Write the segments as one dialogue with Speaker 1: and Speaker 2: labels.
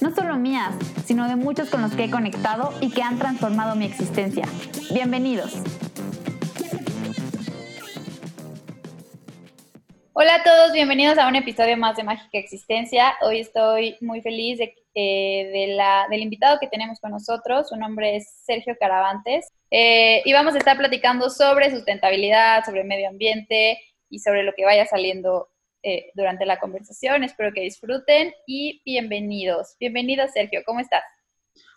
Speaker 1: no solo mías, sino de muchos con los que he conectado y que han transformado mi existencia. Bienvenidos. Hola a todos, bienvenidos a un episodio más de Mágica Existencia. Hoy estoy muy feliz de, eh, del invitado que tenemos con nosotros. Su nombre es Sergio Caravantes eh, y vamos a estar platicando sobre sustentabilidad, sobre medio ambiente, y sobre lo que vaya saliendo eh, durante la conversación. Espero que disfruten y bienvenidos. Bienvenido, Sergio. ¿Cómo estás?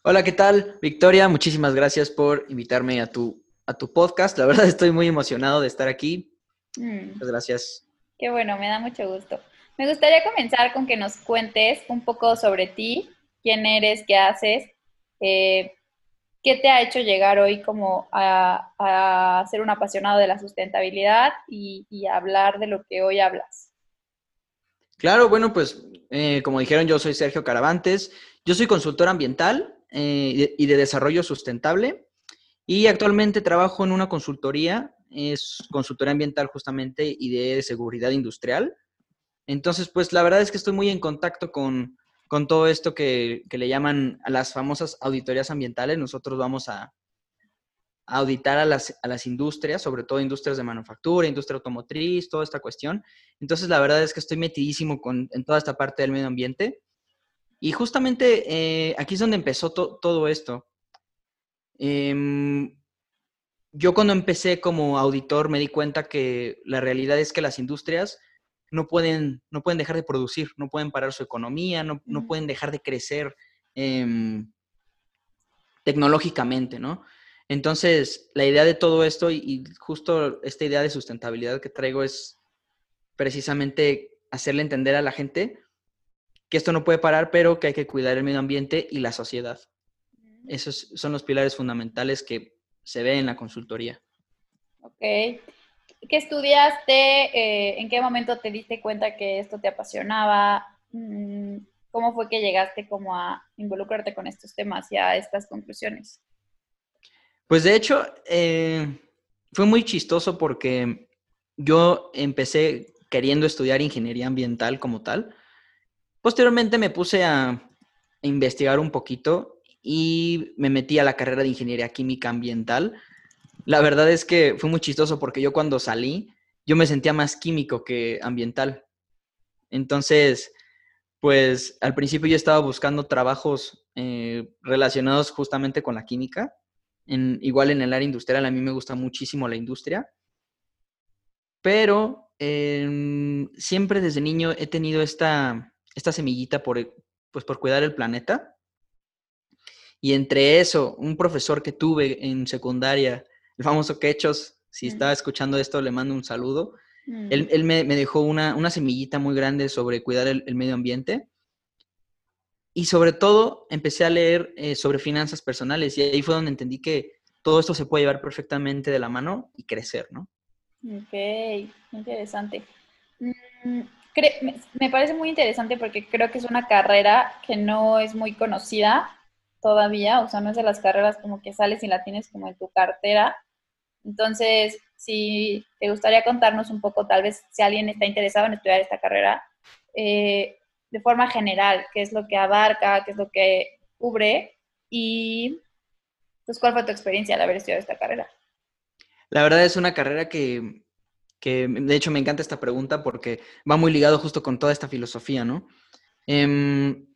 Speaker 2: Hola, ¿qué tal? Victoria, muchísimas gracias por invitarme a tu, a tu podcast. La verdad estoy muy emocionado de estar aquí. Mm. Muchas gracias.
Speaker 1: Qué bueno, me da mucho gusto. Me gustaría comenzar con que nos cuentes un poco sobre ti, quién eres, qué haces, eh, ¿Qué te ha hecho llegar hoy como a, ser un apasionado de la sustentabilidad y, hablar de lo que hoy hablas?
Speaker 2: Claro, bueno, pues eh, como dijeron, yo soy Sergio Caravantes, yo soy consultor ambiental eh, y de desarrollo sustentable y actualmente trabajo en una consultoría, es consultoría ambiental justamente y de seguridad industrial. Entonces, pues la verdad es que estoy muy en contacto con, con todo esto que, le llaman a las famosas auditorías ambientales, nosotros vamos a, auditar a las, a las, industrias, sobre todo industrias de manufactura, industria automotriz, toda esta cuestión. Entonces, la verdad es que estoy metidísimo con, en toda esta parte del medio ambiente. Y justamente eh, aquí es donde empezó todo esto. Em, yo cuando empecé como auditor me di cuenta que la realidad es que las industrias no pueden, no pueden dejar de producir, no pueden parar su economía, no, pueden dejar de crecer em, tecnológicamente, ¿no? Entonces, la idea de todo esto y, justo esta idea de sustentabilidad que traigo es precisamente hacerle entender a la gente que esto no puede parar, pero que hay que cuidar el medio ambiente y la sociedad. Esos son los pilares fundamentales que se ve en la consultoría.
Speaker 1: Ok. ¿Qué estudiaste? Eh, ¿En qué momento te diste cuenta que esto te apasionaba? Mm, ¿Cómo fue que llegaste como a involucrarte con estos temas y a estas conclusiones?
Speaker 2: Pues de hecho, eh, fue muy chistoso porque yo empecé queriendo estudiar ingeniería ambiental como tal. Posteriormente me puse a investigar un poquito y me metí a la carrera de ingeniería química ambiental la verdad es que fue muy chistoso porque yo cuando salí, yo me sentía más químico que ambiental. Entonces, pues al principio yo estaba buscando trabajos eh, relacionados justamente con la química. En, igual en el área industrial, a mí me gusta muchísimo la industria. Pero em, siempre desde niño he tenido esta, esta semillita por, pues, por cuidar el planeta. Y entre eso, un profesor que tuve en secundaria el famoso Quechos, si está escuchando esto, le mando un saludo. Él, me, dejó una, semillita muy grande sobre cuidar el, medio ambiente. Y sobre todo, empecé a leer eh, sobre finanzas personales y ahí fue donde entendí que todo esto se puede llevar perfectamente de la mano y crecer, ¿no?
Speaker 1: Ok, interesante. Mm, me parece muy interesante porque creo que es una carrera que no es muy conocida todavía, o sea, no es de las carreras como que sales y la tienes como en tu cartera. Entonces, si te gustaría contarnos un poco, tal vez si alguien está interesado en estudiar esta carrera, eh, de forma general, qué es lo que abarca, qué es lo que cubre y pues cuál fue tu experiencia al haber estudiado esta carrera.
Speaker 2: La verdad es una carrera que, que de hecho me encanta esta pregunta porque va muy ligado justo con toda esta filosofía, ¿no? Em,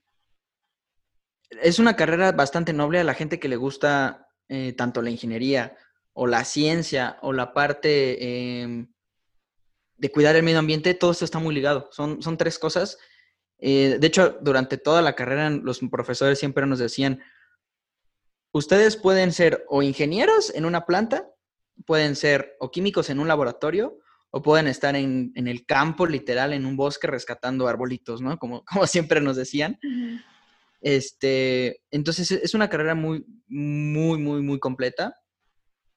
Speaker 2: es una carrera bastante noble a la gente que le gusta eh, tanto la ingeniería o la ciencia o la parte em, de cuidar el medio ambiente, todo esto está muy ligado. Son, son tres cosas. Eh, de hecho, durante toda la carrera los profesores siempre nos decían, ustedes pueden ser o ingenieros en una planta, pueden ser o químicos en un laboratorio, o pueden estar en, el campo, literal, en un bosque rescatando arbolitos, ¿no? Como, como siempre nos decían. Este, entonces es una carrera muy, muy, muy, muy completa.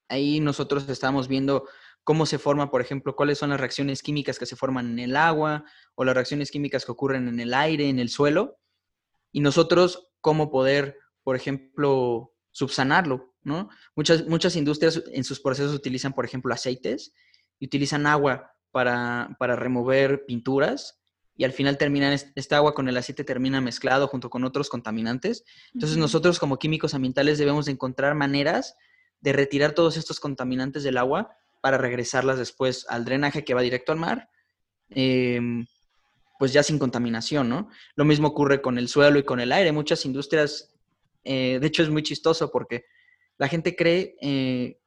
Speaker 2: Ahí nosotros estamos viendo cómo se forma, por ejemplo, cuáles son las reacciones químicas que se forman en el agua o las reacciones químicas que ocurren en el aire, en el suelo, y nosotros cómo poder, por ejemplo, subsanarlo, ¿no? Muchas, muchas industrias en sus procesos utilizan, por ejemplo, aceites y utilizan agua para, para remover pinturas y al final terminan, este agua con el aceite termina mezclado junto con otros contaminantes. Entonces nosotros como químicos ambientales debemos encontrar maneras de retirar todos estos contaminantes del agua para regresarlas después al drenaje que va directo al mar, em, pues ya sin contaminación, ¿no? Lo mismo ocurre con el suelo y con el aire. Muchas industrias, eh, de hecho es muy chistoso porque la gente cree eh,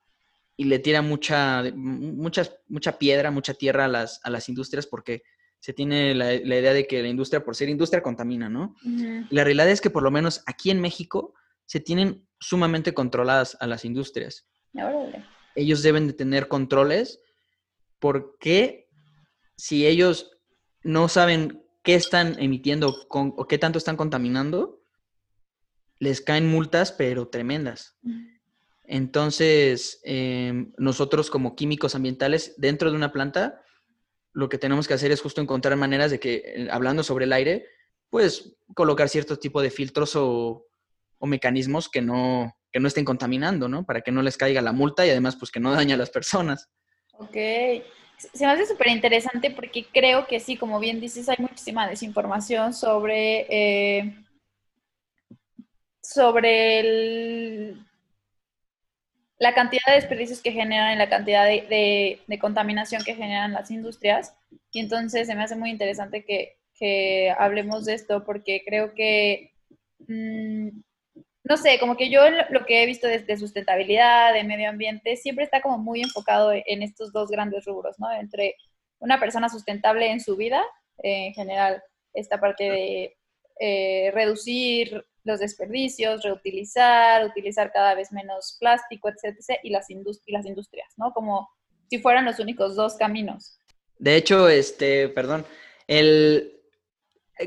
Speaker 2: y le tira mucha, mucha, mucha piedra, mucha tierra a las, a las industrias porque se tiene la, idea de que la industria, por ser industria, contamina, ¿no? La realidad es que por lo menos aquí en México se tienen sumamente controladas a las industrias. Ellos deben de tener controles porque si ellos no saben qué están emitiendo o qué tanto están contaminando, les caen multas, pero tremendas. Entonces, em, nosotros como químicos ambientales dentro de una planta, lo que tenemos que hacer es justo encontrar maneras de que, eh, hablando sobre el aire, pues colocar cierto tipo de filtros o, mecanismos que no, que no estén contaminando, ¿no? Para que no les caiga la multa y además, pues que no dañe a las personas.
Speaker 1: Ok. Se me hace súper interesante porque creo que sí, como bien dices, hay muchísima desinformación sobre, eh, sobre la cantidad de desperdicios que generan y la cantidad de, contaminación que generan las industrias. Y entonces se me hace muy interesante que, hablemos de esto porque creo que, mm, no sé, como que yo lo que he visto desde sustentabilidad, de medio ambiente, siempre está como muy enfocado en estos dos grandes rubros, ¿no? Entre una persona sustentable en su vida, en general, esta parte de eh, reducir los desperdicios, reutilizar, utilizar cada vez menos plástico, etcétera, y las, las industrias, ¿no? Como si fueran los únicos dos caminos.
Speaker 2: De hecho, este, perdón, el,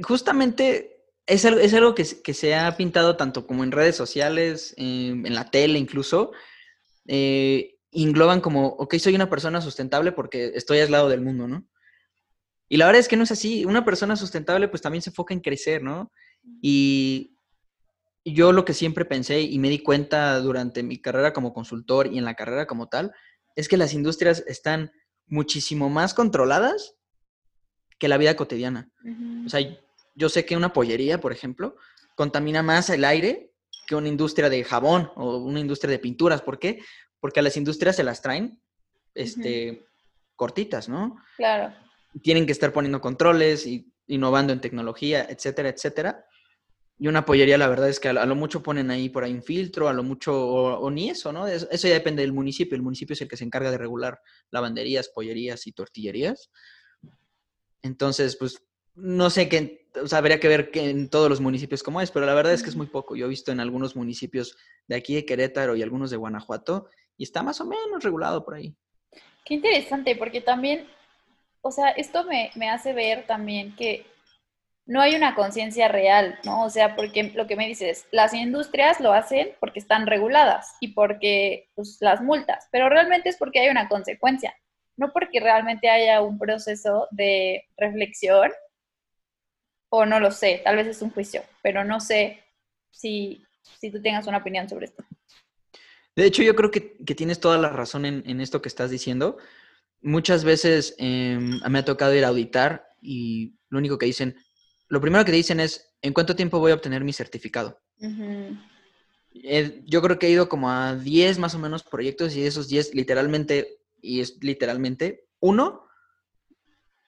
Speaker 2: justamente es algo, es algo que, se ha pintado tanto como en redes sociales, en la tele incluso, eh, engloban como, ok, soy una persona sustentable porque estoy aislado del mundo, ¿no? Y la verdad es que no es así. Una persona sustentable pues también se enfoca en crecer, ¿no? Y yo lo que siempre pensé y me di cuenta durante mi carrera como consultor y en la carrera como tal, es que las industrias están muchísimo más controladas que la vida cotidiana. O sea, yo sé que una pollería, por ejemplo, contamina más el aire que una industria de jabón o una industria de pinturas. ¿Por qué? Porque a las industrias se las traen este, cortitas, ¿no?
Speaker 1: Claro.
Speaker 2: Tienen que estar poniendo controles y innovando en tecnología, etcétera, etcétera. Y una pollería, la verdad es que a lo mucho ponen ahí por ahí un filtro, a lo mucho, o, ni eso, ¿no? Eso, ya depende del municipio. El municipio es el que se encarga de regular lavanderías, pollerías y tortillerías. Entonces, pues, no sé qué, o sea, habría que ver que en todos los municipios cómo es, pero la verdad es que es muy poco. Yo he visto en algunos municipios de aquí de Querétaro y algunos de Guanajuato, y está más o menos regulado por ahí.
Speaker 1: Qué interesante, porque también, o sea, esto me, me hace ver también que no hay una conciencia real, ¿no? O sea, porque lo que me dices, las industrias lo hacen porque están reguladas y porque pues, las multas, pero realmente es porque hay una consecuencia, no porque realmente haya un proceso de reflexión, o no lo sé, tal vez es un juicio, pero no sé si, si tú tengas una opinión sobre esto.
Speaker 2: De hecho, yo creo que, tienes toda la razón en, esto que estás diciendo. Muchas veces em, me ha tocado ir a auditar y lo único que dicen, lo primero que dicen es, ¿en cuánto tiempo voy a obtener mi certificado? Eh, yo creo que he ido como a 10 más o menos proyectos y esos 10 literalmente, y es literalmente, uno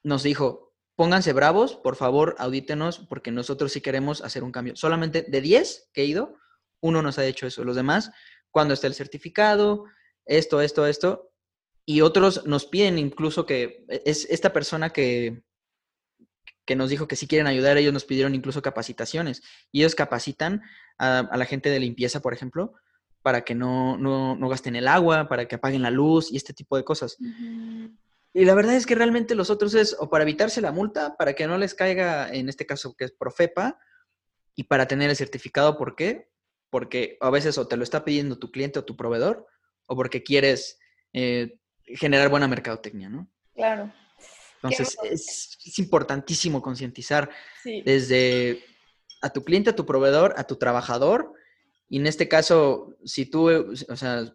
Speaker 2: nos dijo, pónganse bravos, por favor, audítenos, porque nosotros sí queremos hacer un cambio. Solamente de 10 que he ido, uno nos ha hecho eso. Los demás, cuando está el certificado, esto, esto, esto, y otros nos piden incluso que es esta persona que, que nos dijo que si quieren ayudar, ellos nos pidieron incluso capacitaciones. Y ellos capacitan a, la gente de limpieza, por ejemplo, para que no, no, gasten el agua, para que apaguen la luz y este tipo de cosas. Y la verdad es que realmente los otros es o para evitarse la multa, para que no les caiga, en este caso que es Profepa, Y para tener el certificado, ¿por qué? Porque a veces o te lo está pidiendo tu cliente o tu proveedor, o porque quieres eh, generar buena mercadotecnia, ¿no?
Speaker 1: Claro.
Speaker 2: Entonces, es, importantísimo concientizar desde a tu cliente, a tu proveedor, a tu trabajador. Y en este caso, si tú, o sea,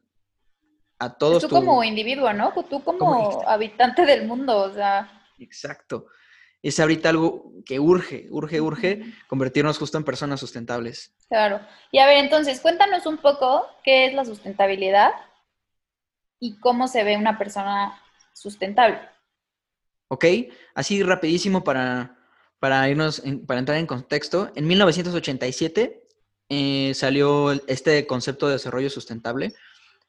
Speaker 2: a todos.
Speaker 1: Tú como individuo, ¿no? Tú como, habitante del mundo, o sea.
Speaker 2: Exacto. Es ahorita algo que urge, urge, urge convertirnos justo en personas sustentables.
Speaker 1: Claro. Y a ver, entonces, cuéntanos un poco qué es la sustentabilidad y cómo se ve una persona sustentable.
Speaker 2: ¿Ok? Así rapidísimo para, para irnos, para entrar en contexto. En 1987 eh, salió este concepto de desarrollo sustentable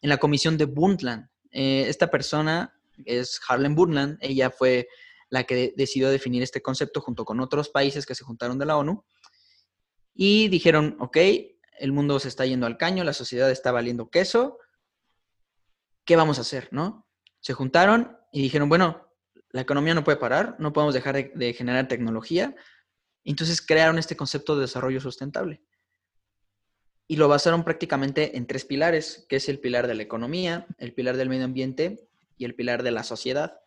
Speaker 2: en la comisión de Bundland. Eh, esta persona es Harlem Bundland, ella fue la que decidió definir este concepto junto con otros países que se juntaron de la ONU y dijeron, ok, el mundo se está yendo al caño, la sociedad está valiendo queso, ¿qué vamos a hacer? ¿No? Se juntaron y dijeron, bueno, la economía no puede parar, no podemos dejar de, generar tecnología. Entonces crearon este concepto de desarrollo sustentable. Y lo basaron prácticamente en tres pilares, que es el pilar de la economía, el pilar del medio ambiente y el pilar de la sociedad.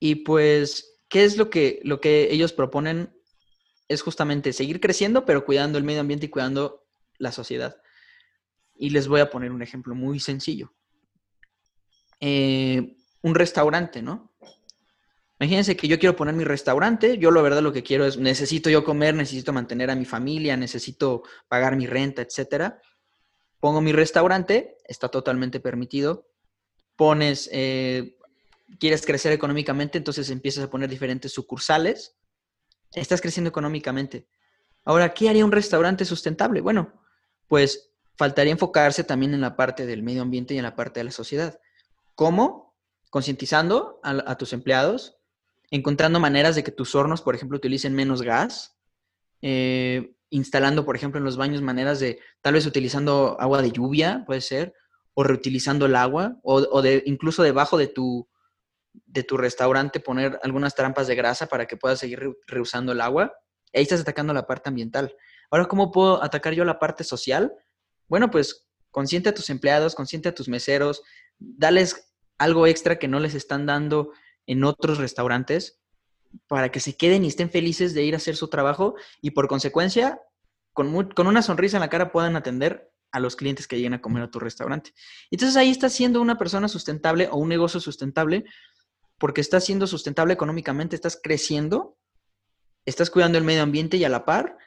Speaker 2: Y pues, ¿qué es lo que, lo que ellos proponen? Es justamente seguir creciendo, pero cuidando el medio ambiente y cuidando la sociedad. Y les voy a poner un ejemplo muy sencillo. Eh, un restaurante, ¿no? Imagínense que yo quiero poner mi restaurante, yo la verdad lo que quiero es, necesito yo comer, necesito mantener a mi familia, necesito pagar mi renta, etcétera. Pongo mi restaurante, está totalmente permitido. Pones, eh, quieres crecer económicamente, entonces empiezas a poner diferentes sucursales. Estás creciendo económicamente. Ahora, ¿qué haría un restaurante sustentable? Bueno, pues faltaría enfocarse también en la parte del medio ambiente y en la parte de la sociedad. ¿Cómo? concientizando a, tus empleados, encontrando maneras de que tus hornos, por ejemplo, utilicen menos gas, eh, instalando, por ejemplo, en los baños maneras de, tal vez utilizando agua de lluvia, puede ser, o reutilizando el agua, o, de, incluso debajo de tu, de tu restaurante poner algunas trampas de grasa para que puedas seguir reusando el agua. Ahí estás atacando la parte ambiental. Ahora, ¿cómo puedo atacar yo la parte social? Bueno, pues consiente a tus empleados, consiente a tus meseros, dales algo extra que no les están dando en otros restaurantes para que se queden y estén felices de ir a hacer su trabajo y por consecuencia, con, con una sonrisa en la cara puedan atender a los clientes que lleguen a comer a tu restaurante. Entonces ahí estás siendo una persona sustentable o un negocio sustentable porque estás siendo sustentable económicamente, estás creciendo, estás cuidando el medio ambiente y a la par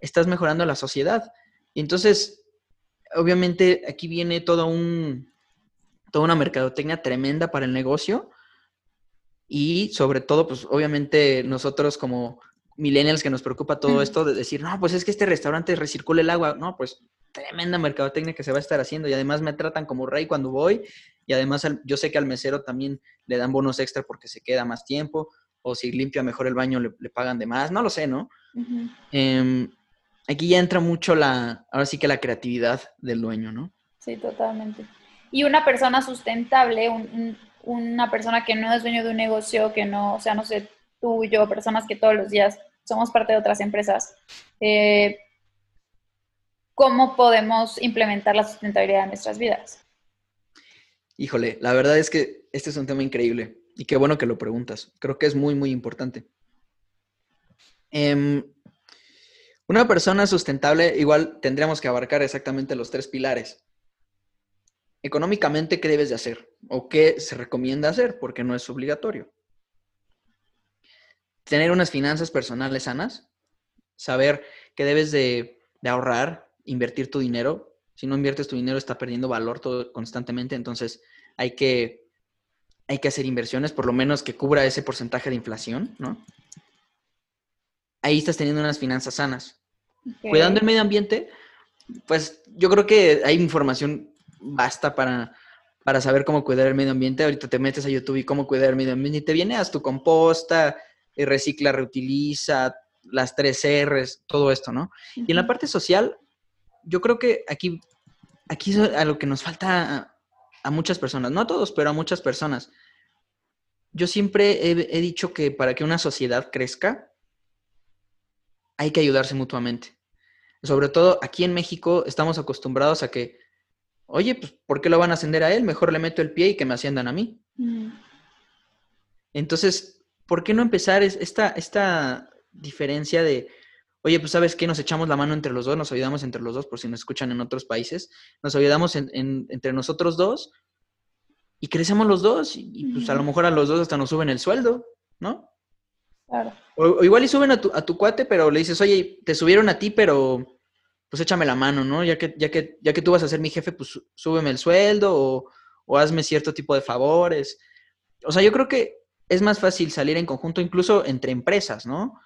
Speaker 2: estás mejorando la sociedad. Entonces, obviamente aquí viene todo un, toda una mercadotecnia tremenda para el negocio. Y sobre todo, pues obviamente nosotros como millennials que nos preocupa todo esto de decir, no, pues es que este restaurante recircula el agua. No, pues tremenda mercadotecnia que se va a estar haciendo y además me tratan como rey cuando voy y además yo sé que al mesero también le dan bonos extra porque se queda más tiempo o si limpia mejor el baño le, pagan de más, no lo sé, ¿no? Em, aquí ya entra mucho la, ahora sí que la creatividad del dueño, ¿no?
Speaker 1: Sí, totalmente. Y una persona sustentable, una persona que no es dueño de un negocio, que no, o sea, no sé, tú y yo, personas que todos los días somos parte de otras empresas, eh, ¿cómo podemos implementar la sustentabilidad en nuestras vidas?
Speaker 2: Híjole, la verdad es que este es un tema increíble y qué bueno que lo preguntas. Creo que es muy, muy importante. Em, una persona sustentable, igual tendríamos que abarcar exactamente los tres pilares económicamente, ¿qué debes de hacer? ¿O qué se recomienda hacer? Porque no es obligatorio. Tener unas finanzas personales sanas, saber que debes de, ahorrar, invertir tu dinero. Si no inviertes tu dinero, está perdiendo valor todo, constantemente. Entonces, hay que, hay que hacer inversiones, por lo menos que cubra ese porcentaje de inflación, ¿no? Ahí estás teniendo unas finanzas sanas. Cuidando el medio ambiente, pues yo creo que hay información basta para, para saber cómo cuidar el medio ambiente. Ahorita te metes a YouTube y cómo cuidar el medio ambiente y te viene, haz tu composta, eh, recicla, reutiliza, las tres R's, todo esto, ¿no? Y en la parte social, yo creo que aquí, aquí es a lo que nos falta a, muchas personas, no a todos, pero a muchas personas. Yo siempre he, he dicho que para que una sociedad crezca, hay que ayudarse mutuamente. Sobre todo aquí en México estamos acostumbrados a que, oye, pues, ¿por qué lo van a ascender a él? Mejor le meto el pie y que me asciendan a mí. Mm. Entonces, ¿por qué no empezar esta, esta diferencia de, oye, pues sabes qué, nos echamos la mano entre los dos, nos ayudamos entre los dos, por si nos escuchan en otros países, nos ayudamos entre nosotros dos y crecemos los dos y, pues a lo mejor a los dos hasta nos suben el sueldo, ¿no? Claro. O, igual y suben a tu, a tu cuate, pero le dices, oye, te subieron a ti, pero pues échame la mano, ¿no? Ya que, ya que, ya que tú vas a ser mi jefe, pues súbeme el sueldo o, o hazme cierto tipo de favores. O sea, yo creo que es más fácil salir en conjunto, incluso entre empresas, ¿no?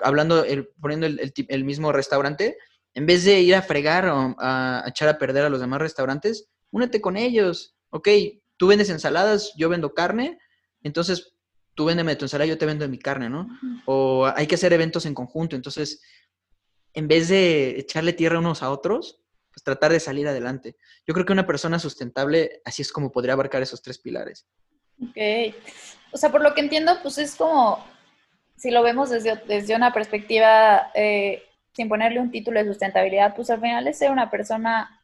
Speaker 2: Hablando, poniendo el, mismo restaurante, en vez de ir a fregar o a, echar a perder a los demás restaurantes, únete con ellos. Ok, tú vendes ensaladas, yo vendo carne, entonces tú véndeme tu ensalada, yo te vendo mi carne, ¿no? O hay que hacer eventos en conjunto, entonces, en vez de echarle tierra unos a otros, pues tratar de salir adelante. Yo creo que una persona sustentable, así es como podría abarcar esos tres pilares.
Speaker 1: Ok. O sea, por lo que entiendo, pues es como, si lo vemos desde, desde una perspectiva, eh, sin ponerle un título de sustentabilidad, pues al final es ser una persona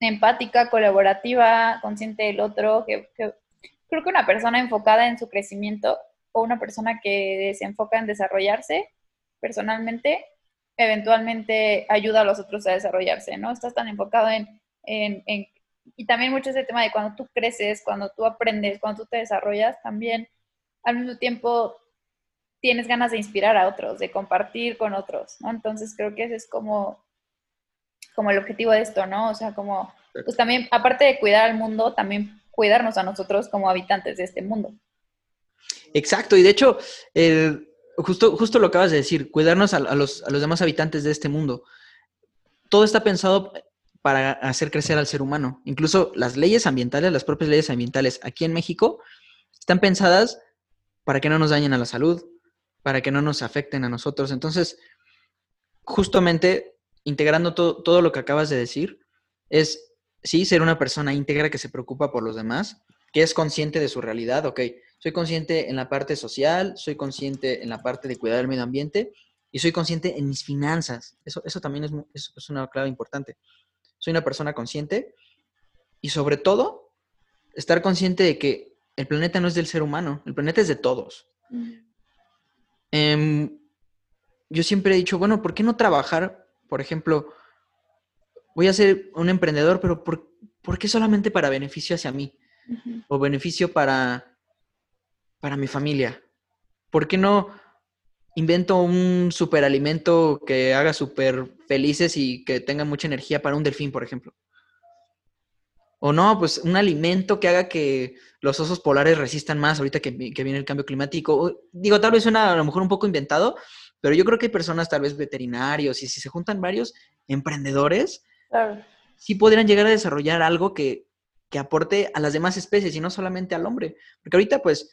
Speaker 1: empática, colaborativa, consciente del otro, que, creo que una persona enfocada en su crecimiento o una persona que se enfoca en desarrollarse personalmente, eventualmente ayuda a los otros a desarrollarse, ¿no? Estás tan enfocado en, en, en y también mucho ese tema de cuando tú creces, cuando tú aprendes, cuando tú te desarrollas, también al mismo tiempo tienes ganas de inspirar a otros, de compartir con otros, ¿no? Entonces creo que ese es como, como el objetivo de esto, ¿no? O sea, como, pues también, aparte de cuidar al mundo, también cuidarnos a nosotros como habitantes de este mundo.
Speaker 2: Exacto, y de hecho, justo, justo lo acabas de decir, cuidarnos a, los, a los demás habitantes de este mundo. Todo está pensado para hacer crecer al ser humano. Incluso las leyes ambientales, las propias leyes ambientales aquí en México, están pensadas para que no nos dañen a la salud, para que no nos afecten a nosotros. Entonces, justamente integrando todo, todo lo que acabas de decir, es sí ser una persona íntegra que se preocupa por los demás, que es consciente de su realidad, ok, soy consciente en la parte social, soy consciente en la parte de cuidar el medio ambiente y soy consciente en mis finanzas. Eso, eso también es, es una clave importante soy una persona consciente y sobre todo estar consciente de que el planeta no es del ser humano, el planeta es de todos. Em, yo siempre he dicho, bueno, ¿por qué no trabajar, por ejemplo, voy a ser un emprendedor, pero ¿por, qué solamente para beneficio hacia mí? O beneficio para, para mi familia. ¿Por qué no invento un superalimento que haga súper felices y que tenga mucha energía para un delfín, por ejemplo. O no, pues un alimento que haga que los osos polares resistan más ahorita que, viene el cambio climático. digo, tal vez suena a lo mejor un poco inventado, pero yo creo que hay personas, tal vez veterinarios, y si se juntan varios emprendedores, sí podrían llegar a desarrollar algo que, que aporte a las demás especies y no solamente al hombre. Porque ahorita, pues,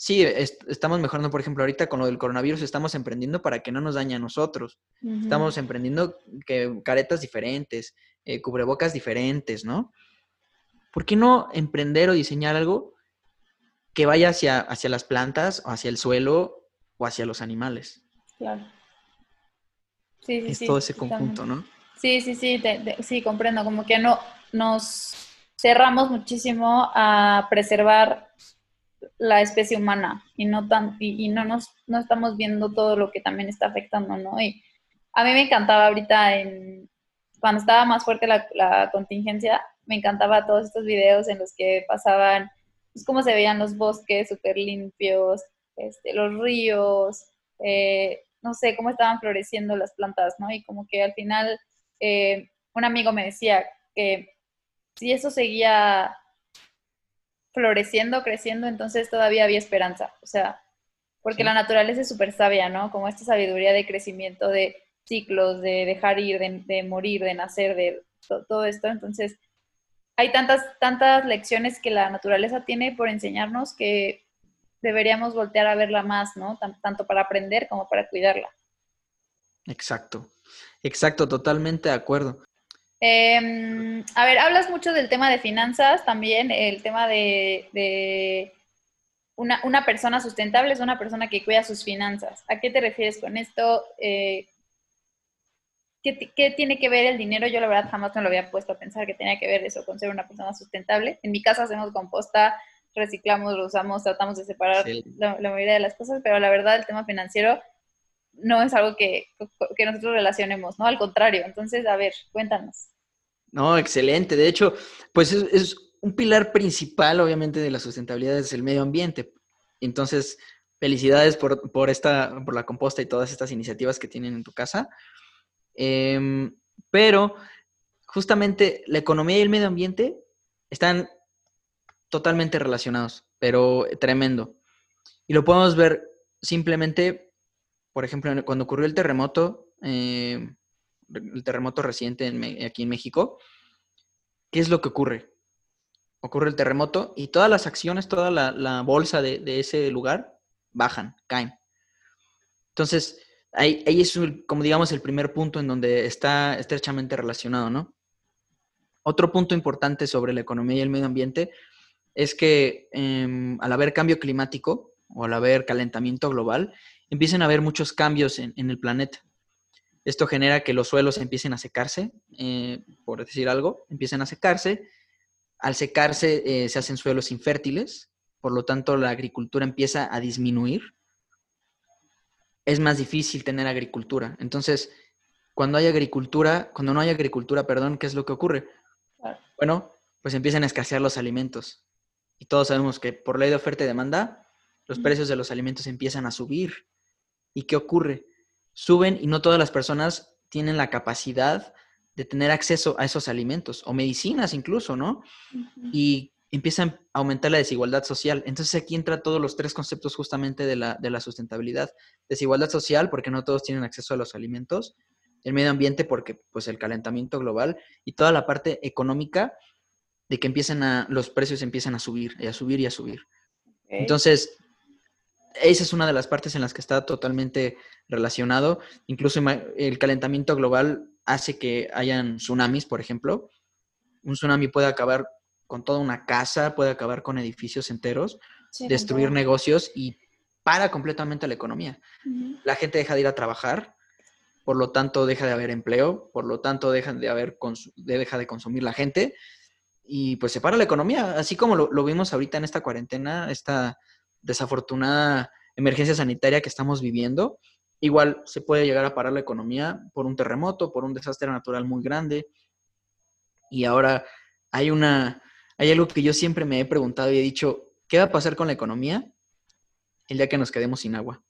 Speaker 2: Sí, estamos mejorando, por ejemplo, ahorita con lo del coronavirus estamos emprendiendo para que no nos dañe a nosotros. Estamos emprendiendo que, caretas diferentes, eh, cubrebocas diferentes, ¿no? ¿Por qué no emprender o diseñar algo que vaya hacia, hacia las plantas, o hacia el suelo o hacia los animales? Claro. Sí, sí, es todo ese conjunto, ¿no?
Speaker 1: Sí, sí, sí, sí, comprendo. Como que no nos cerramos muchísimo a preservar la especie humana y no tan y, no nos no estamos viendo todo lo que también está afectando, ¿no? Y a mí me encantaba ahorita en cuando estaba más fuerte la, contingencia, me encantaba todos estos videos en los que pasaban pues, cómo se veían los bosques súper limpios, este, los ríos, eh, no sé, cómo estaban floreciendo las plantas, ¿no? Y como que al final eh, un amigo me decía que si eso seguía floreciendo, creciendo, entonces todavía había esperanza. O sea, porque la naturaleza es súper sabia, ¿no? Como esta sabiduría de crecimiento, de ciclos, de dejar ir, de, morir, de nacer, de todo esto. Entonces, hay tantas, tantas lecciones que la naturaleza tiene por enseñarnos que deberíamos voltear a verla más, ¿no? tanto para aprender como para cuidarla.
Speaker 2: Exacto, exacto, totalmente de acuerdo.
Speaker 1: Em, a ver, hablas mucho del tema de finanzas también, el tema de, una, una, persona sustentable es una persona que cuida sus finanzas. ¿A qué te refieres con esto? Eh, ¿qué, ¿qué, tiene que ver el dinero? Yo la verdad jamás me lo había puesto a pensar que tenía que ver eso con ser una persona sustentable. En mi casa hacemos composta, reciclamos, lo usamos, tratamos de separar la, la, mayoría de las cosas, pero la verdad el tema financiero no es algo que, que nosotros relacionemos, ¿no? Al contrario. Entonces, a ver, cuéntanos.
Speaker 2: No, excelente. De hecho, pues es, es un pilar principal, obviamente, de la sustentabilidad es el medio ambiente. Entonces, felicidades por, por, esta, por la composta y todas estas iniciativas que tienen en tu casa. Eh, pero justamente la economía y el medio ambiente están totalmente relacionados, pero tremendo. Y lo podemos ver simplemente, por ejemplo, cuando ocurrió el terremoto, eh, el terremoto reciente en, aquí en México, ¿qué es lo que ocurre? ocurre el terremoto y todas las acciones, toda la, bolsa de, ese lugar bajan, caen. Entonces, ahí, es como digamos el primer punto en donde está estrechamente relacionado, ¿no? Otro punto importante sobre la economía y el medio ambiente es que em, al haber cambio climático o al haber calentamiento global, empiezan a haber muchos cambios en, el planeta. Esto genera que los suelos empiecen a secarse, eh, por decir algo, empiecen a secarse al secarse eh, se hacen suelos infértiles, por lo tanto la agricultura empieza a disminuir. Es más difícil tener agricultura. Entonces, cuando hay agricultura, cuando no hay agricultura, perdón, ¿qué es lo que ocurre? Bueno, pues empiezan a escasear los alimentos. Y todos sabemos que por ley de oferta y demanda, los precios de los alimentos empiezan a subir. ¿Y qué ocurre? Suben y no todas las personas tienen la capacidad de tener acceso a esos alimentos o medicinas incluso, ¿no? Y empiezan a aumentar la desigualdad social. Entonces aquí entra todos los tres conceptos justamente de la, de la sustentabilidad. Desigualdad social porque no todos tienen acceso a los alimentos, el medio ambiente porque pues el calentamiento global y toda la parte económica de que empiezan a, los precios empiezan a subir y a subir y a subir. Entonces, esa es una de las partes en las que está totalmente relacionado. Incluso el calentamiento global hace que hayan tsunamis, por ejemplo. Un tsunami puede acabar con toda una casa, puede acabar con edificios enteros, destruir negocios y para completamente la economía. La gente deja de ir a trabajar, por lo tanto deja de haber empleo, por lo tanto deja de, haber deja de consumir la gente y pues se para la economía, así como lo, lo vimos ahorita en esta cuarentena, esta desafortunada emergencia sanitaria que estamos viviendo Igual se puede llegar a parar la economía por un terremoto, por un desastre natural muy grande. Y ahora hay una, hay algo que yo siempre me he preguntado y he dicho, ¿qué va a pasar con la economía el día que nos quedemos sin agua?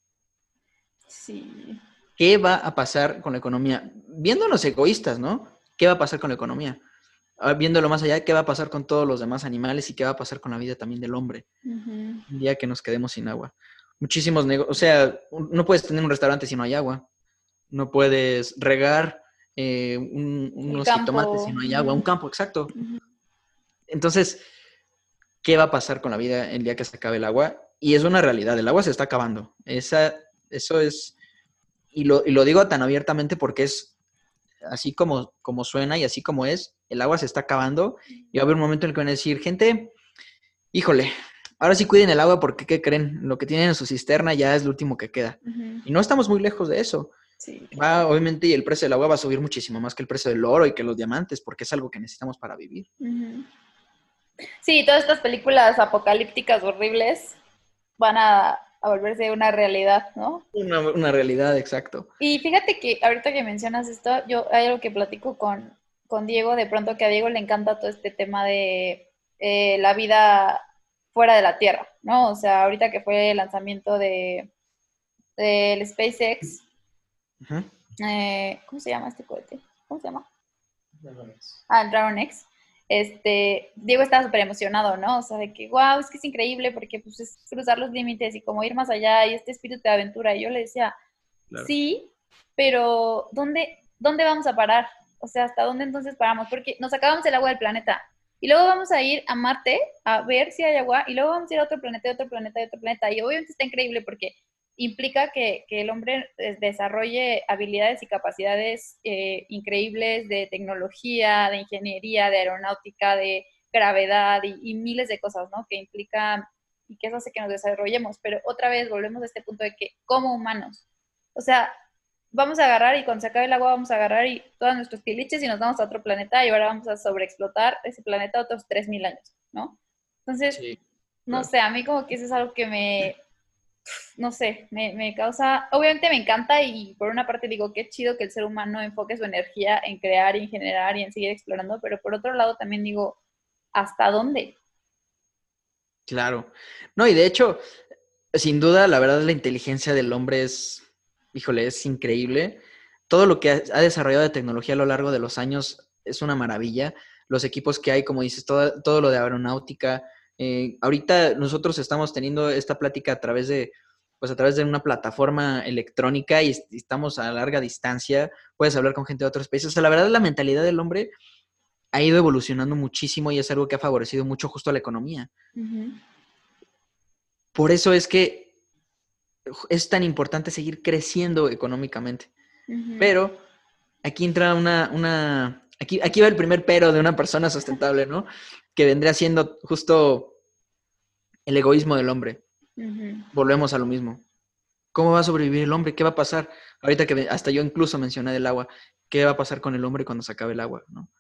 Speaker 1: Sí.
Speaker 2: ¿Qué va a pasar con la economía? Viéndonos egoístas, ¿no? ¿Qué va a pasar con la economía? Ah, viéndolo más allá, ¿qué va a pasar con todos los demás animales y qué va a pasar con la vida también del hombre? El día que nos quedemos sin agua muchísimos negocios. O sea, no puedes tener un restaurante si no hay agua. No puedes regar eh, unos tomates si no hay agua. Un campo, exacto. Entonces, ¿qué va a pasar con la vida el día que se acabe el agua? Y es una realidad, el agua se está acabando. Esa, eso es, y lo, y lo digo tan abiertamente porque es así como, como suena y así como es, el agua se está acabando y va a haber un momento en el que van a decir, gente, híjole, Ahora sí cuiden el agua porque, ¿qué creen? Lo que tienen en su cisterna ya es lo último que queda. Y no estamos muy lejos de eso. Sí. Va, obviamente, y el precio del agua va a subir muchísimo más que el precio del oro y que los diamantes, porque es algo que necesitamos para vivir.
Speaker 1: Sí, todas estas películas apocalípticas horribles van a, volverse una realidad, ¿no?
Speaker 2: Una, realidad, exacto.
Speaker 1: Y fíjate que ahorita que mencionas esto, yo hay algo que platico con, con Diego, de pronto que a Diego le encanta todo este tema de eh, la vida fuera de la Tierra, ¿no? O sea, ahorita que fue el lanzamiento de del SpaceX, eh, ¿cómo se llama este cohete? ¿Cómo se llama? Dragon X. Ah, Dragon X. Este, Diego estaba súper emocionado, ¿no? O sea, de que, wow, es que es increíble porque pues es cruzar los límites y como ir más allá y este espíritu de aventura. Y yo le decía, sí, pero ¿dónde, ¿dónde vamos a parar? O sea, ¿hasta dónde entonces paramos? Porque nos acabamos el agua del planeta. Y luego vamos a ir a Marte a ver si hay agua y luego vamos a ir a otro planeta, otro planeta, otro planeta. Y obviamente está increíble porque implica que, el hombre eh, desarrolle habilidades y capacidades eh, increíbles de tecnología, de ingeniería, de aeronáutica, de gravedad y, miles de cosas, ¿no? Que implica y que eso hace que nos desarrollemos, pero otra vez volvemos a este punto de que como humanos, o sea, vamos a agarrar y cuando se acabe el agua vamos a agarrar y todos nuestros piliches y nos vamos a otro planeta y ahora vamos a sobreexplotar ese planeta otros 3.000 años, ¿no? Entonces, no sé, a mí como que eso es algo que me, no sé, me, me, causa, obviamente me encanta y por una parte digo es chido que el ser humano enfoque su energía en crear y en generar y en seguir explorando, pero por otro lado también digo, ¿hasta dónde?
Speaker 2: Claro. No, y de hecho, sin duda, la verdad, la inteligencia del hombre es híjole, es increíble. Todo lo que ha desarrollado de tecnología a lo largo de los años es una maravilla. Los equipos que hay, como dices, todo, todo lo de aeronáutica. Eh, ahorita nosotros estamos teniendo esta plática a través de, pues a través de una plataforma electrónica y, estamos a larga distancia. Puedes hablar con gente de otros países. O sea, la verdad, la mentalidad del hombre ha ido evolucionando muchísimo y es algo que ha favorecido mucho justo a la economía. Por eso es que es tan importante seguir creciendo económicamente. Pero aquí entra una, una aquí, aquí va el primer pero de una persona sustentable, ¿no? Que vendría siendo justo el egoísmo del hombre. Volvemos a lo mismo. ¿Cómo va a sobrevivir el hombre? ¿Qué va a pasar? Ahorita que hasta yo incluso mencioné del agua, ¿qué va a pasar con el hombre cuando se acabe el agua? ¿no?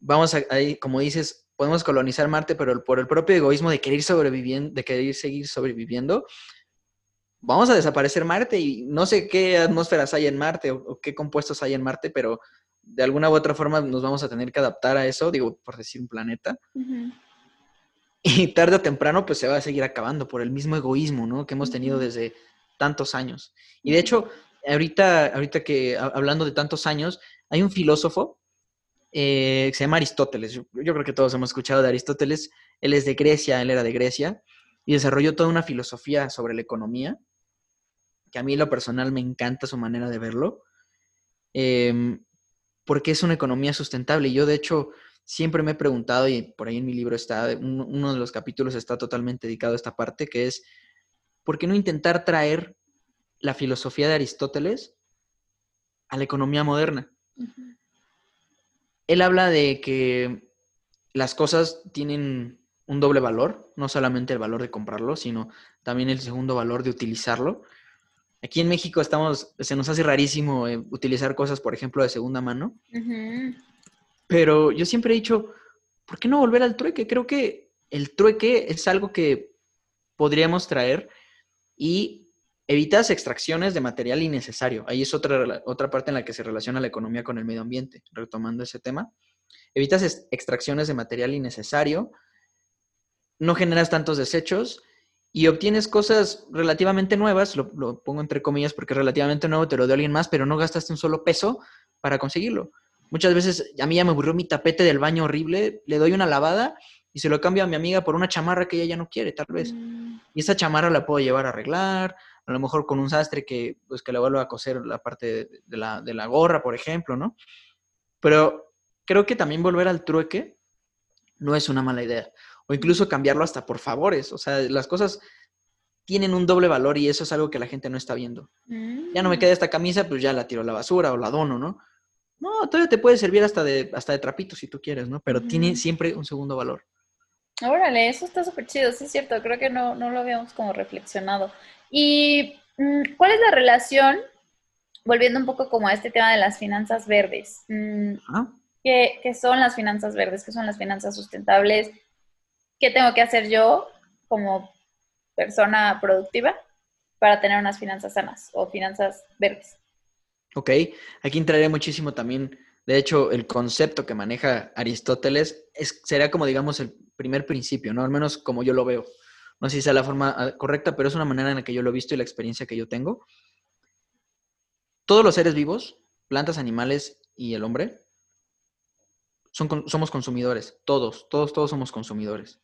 Speaker 2: Vamos a, ahí, como dices, podemos colonizar Marte, pero por el propio egoísmo de querer sobreviviendo, de querer seguir sobreviviendo, vamos a desaparecer Marte y no sé qué atmósferas hay en Marte o, qué compuestos hay en Marte, pero de alguna u otra forma nos vamos a tener que adaptar a eso, digo, por decir un planeta. Y tarde o temprano, pues se va a seguir acabando por el mismo egoísmo, ¿no? Que hemos tenido desde tantos años. Y de hecho, ahorita, ahorita que hablando de tantos años, hay un filósofo eh, que se llama Aristóteles. yo, creo que todos hemos escuchado de Aristóteles. Él es de Grecia, él era de Grecia y desarrolló toda una filosofía sobre la economía que a mí lo personal me encanta su manera de verlo, em, porque es una economía sustentable. Yo, de hecho, siempre me he preguntado, y por ahí en mi libro está, uno de los capítulos está totalmente dedicado a esta parte, que es, ¿por qué no intentar traer la filosofía de Aristóteles a la economía moderna? Él habla de que las cosas tienen un doble valor, no solamente el valor de comprarlo, sino también el segundo valor de utilizarlo. Aquí en México estamos, se nos hace rarísimo eh, utilizar cosas, por ejemplo, de segunda mano. Pero yo siempre he dicho, ¿por qué no volver al trueque? Creo que el trueque es algo que podríamos traer y evitas extracciones de material innecesario. Ahí es otra, otra parte en la que se relaciona la economía con el medio ambiente, retomando ese tema. Evitas extracciones de material innecesario, no generas tantos desechos y obtienes cosas relativamente nuevas, lo, pongo entre comillas porque es relativamente nuevo, te lo dio alguien más, pero no gastaste un solo peso para conseguirlo. Muchas veces a mí ya me aburrió mi tapete del baño horrible, le doy una lavada y se lo cambio a mi amiga por una chamarra que ella ya no quiere, tal vez. Mm. Y esa chamarra la puedo llevar a arreglar, a lo mejor con un sastre que, pues, que le vuelva a coser la parte de la, de la gorra, por ejemplo, ¿no? Pero creo que también volver al trueque no es una mala idea o incluso cambiarlo hasta por favores. O sea, las cosas tienen un doble valor y eso es algo que la gente no está viendo. Ya no me queda mm. esta camisa, pues ya la tiro a la basura o la dono, ¿no? No, todavía te puede servir hasta de, hasta de trapito si tú quieres, ¿no? Pero tiene siempre un segundo valor.
Speaker 1: Órale, eso está súper chido, sí es cierto, creo que no, no lo habíamos como reflexionado. ¿Y mm, cuál es la relación, volviendo un poco como a este tema de las finanzas verdes? Mm, ¿qué, ¿Qué son las finanzas verdes? ¿Qué son las finanzas sustentables? Qué tengo que hacer yo como persona productiva para tener unas finanzas sanas o finanzas verdes.
Speaker 2: Ok, aquí entraré muchísimo también. De hecho, el concepto que maneja Aristóteles es, será como, digamos, el primer principio, ¿no? Al menos como yo lo veo. No sé si sea la forma ah, correcta, pero es una manera en la que yo lo he visto y la experiencia que yo tengo. Todos los seres vivos, plantas, animales y el hombre, son, somos consumidores. Todos, todos, todos somos consumidores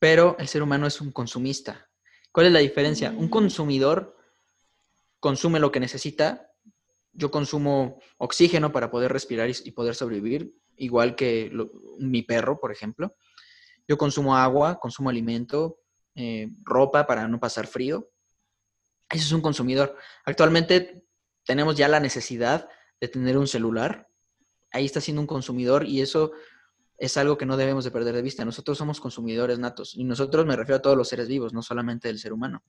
Speaker 2: pero el ser humano es un consumista. ¿Cuál es la diferencia? Un mm. consumidor consume lo que necesita. Yo consumo oxígeno para poder respirar y poder sobrevivir, igual que mi perro, por ejemplo. Yo consumo agua, consumo alimento, eh, ropa para no pasar frío. Eso es un consumidor. Actualmente tenemos ya la necesidad de tener un celular. Ahí está siendo un consumidor y eso es algo que no debemos de perder de vista. Nosotros somos consumidores natos y nosotros me refiero a todos los seres vivos, no solamente del ser humano.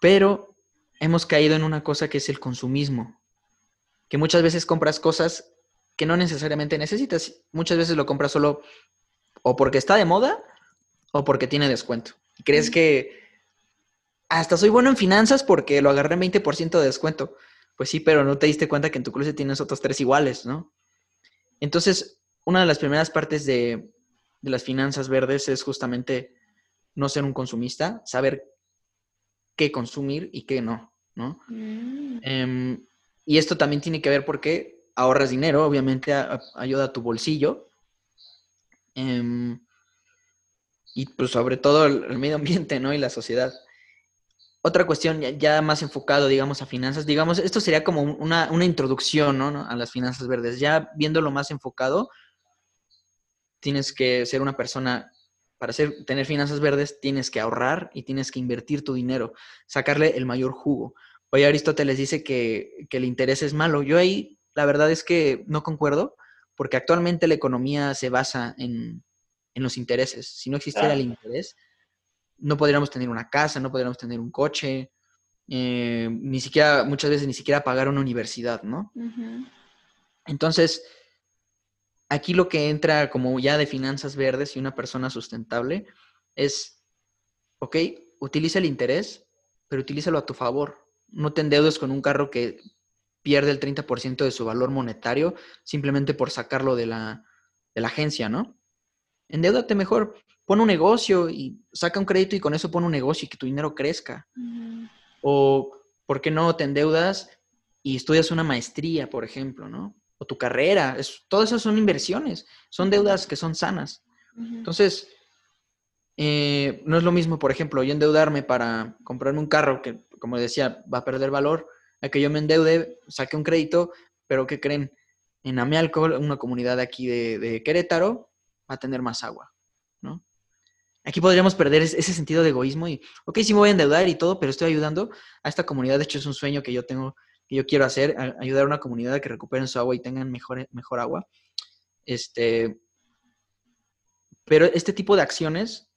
Speaker 2: Pero hemos caído en una cosa que es el consumismo, que muchas veces compras cosas que no necesariamente necesitas. Muchas veces lo compras solo o porque está de moda o porque tiene descuento. Y crees que hasta soy bueno en finanzas porque lo agarré en 20% de descuento. Pues sí, pero no te diste cuenta que en tu closet tienes otros tres iguales, ¿no? Entonces, una de las primeras partes de, las finanzas verdes es justamente no ser un consumista, saber qué consumir y qué no, ¿no? Mm. Em, y esto también tiene que ver porque ahorras dinero, obviamente ayuda a tu bolsillo. Em, y pues sobre todo el, medio ambiente, ¿no? Y la sociedad. Otra cuestión ya, más enfocado, digamos, a finanzas, digamos, esto sería como una, introducción, ¿no? A las finanzas verdes. Ya viéndolo más enfocado, tienes que ser una persona, para ser, tener finanzas verdes, tienes que ahorrar y tienes que invertir tu dinero, sacarle el mayor jugo. Hoy Aristóteles dice que, el interés es malo. Yo ahí, la verdad es que no concuerdo, porque actualmente la economía se basa en, los intereses. Si no existiera el interés, no podríamos tener una casa, no podríamos tener un coche, eh, ni siquiera, muchas veces ni siquiera pagar una universidad, ¿no? Entonces, aquí lo que entra como ya de finanzas verdes y una persona sustentable es, ok, utiliza el interés, pero utilízalo a tu favor. No te endeudes con un carro que pierde el 30% de su valor monetario simplemente por sacarlo de la, agencia, ¿no? Endeudate mejor, pon un negocio y saca un crédito y con eso pon un negocio y que tu dinero crezca. O, ¿por qué no te endeudas y estudias una maestría, por ejemplo, ¿no? O tu carrera. Es, todas esas son inversiones, son deudas que son sanas. Entonces, eh, no es lo mismo, por ejemplo, yo endeudarme para comprarme un carro que, como decía, va a perder valor, a que yo me endeude, saque un crédito, pero que creen? En Amialco, una comunidad aquí de, Querétaro, va a tener más agua, ¿no? Aquí podríamos perder ese sentido de egoísmo y, ok, sí me voy a endeudar y todo, pero estoy ayudando a esta comunidad. De hecho, es un sueño que yo tengo que yo quiero hacer, ayudar a una comunidad a que recuperen su agua y tengan mejor, mejor agua. Este, pero este tipo de acciones,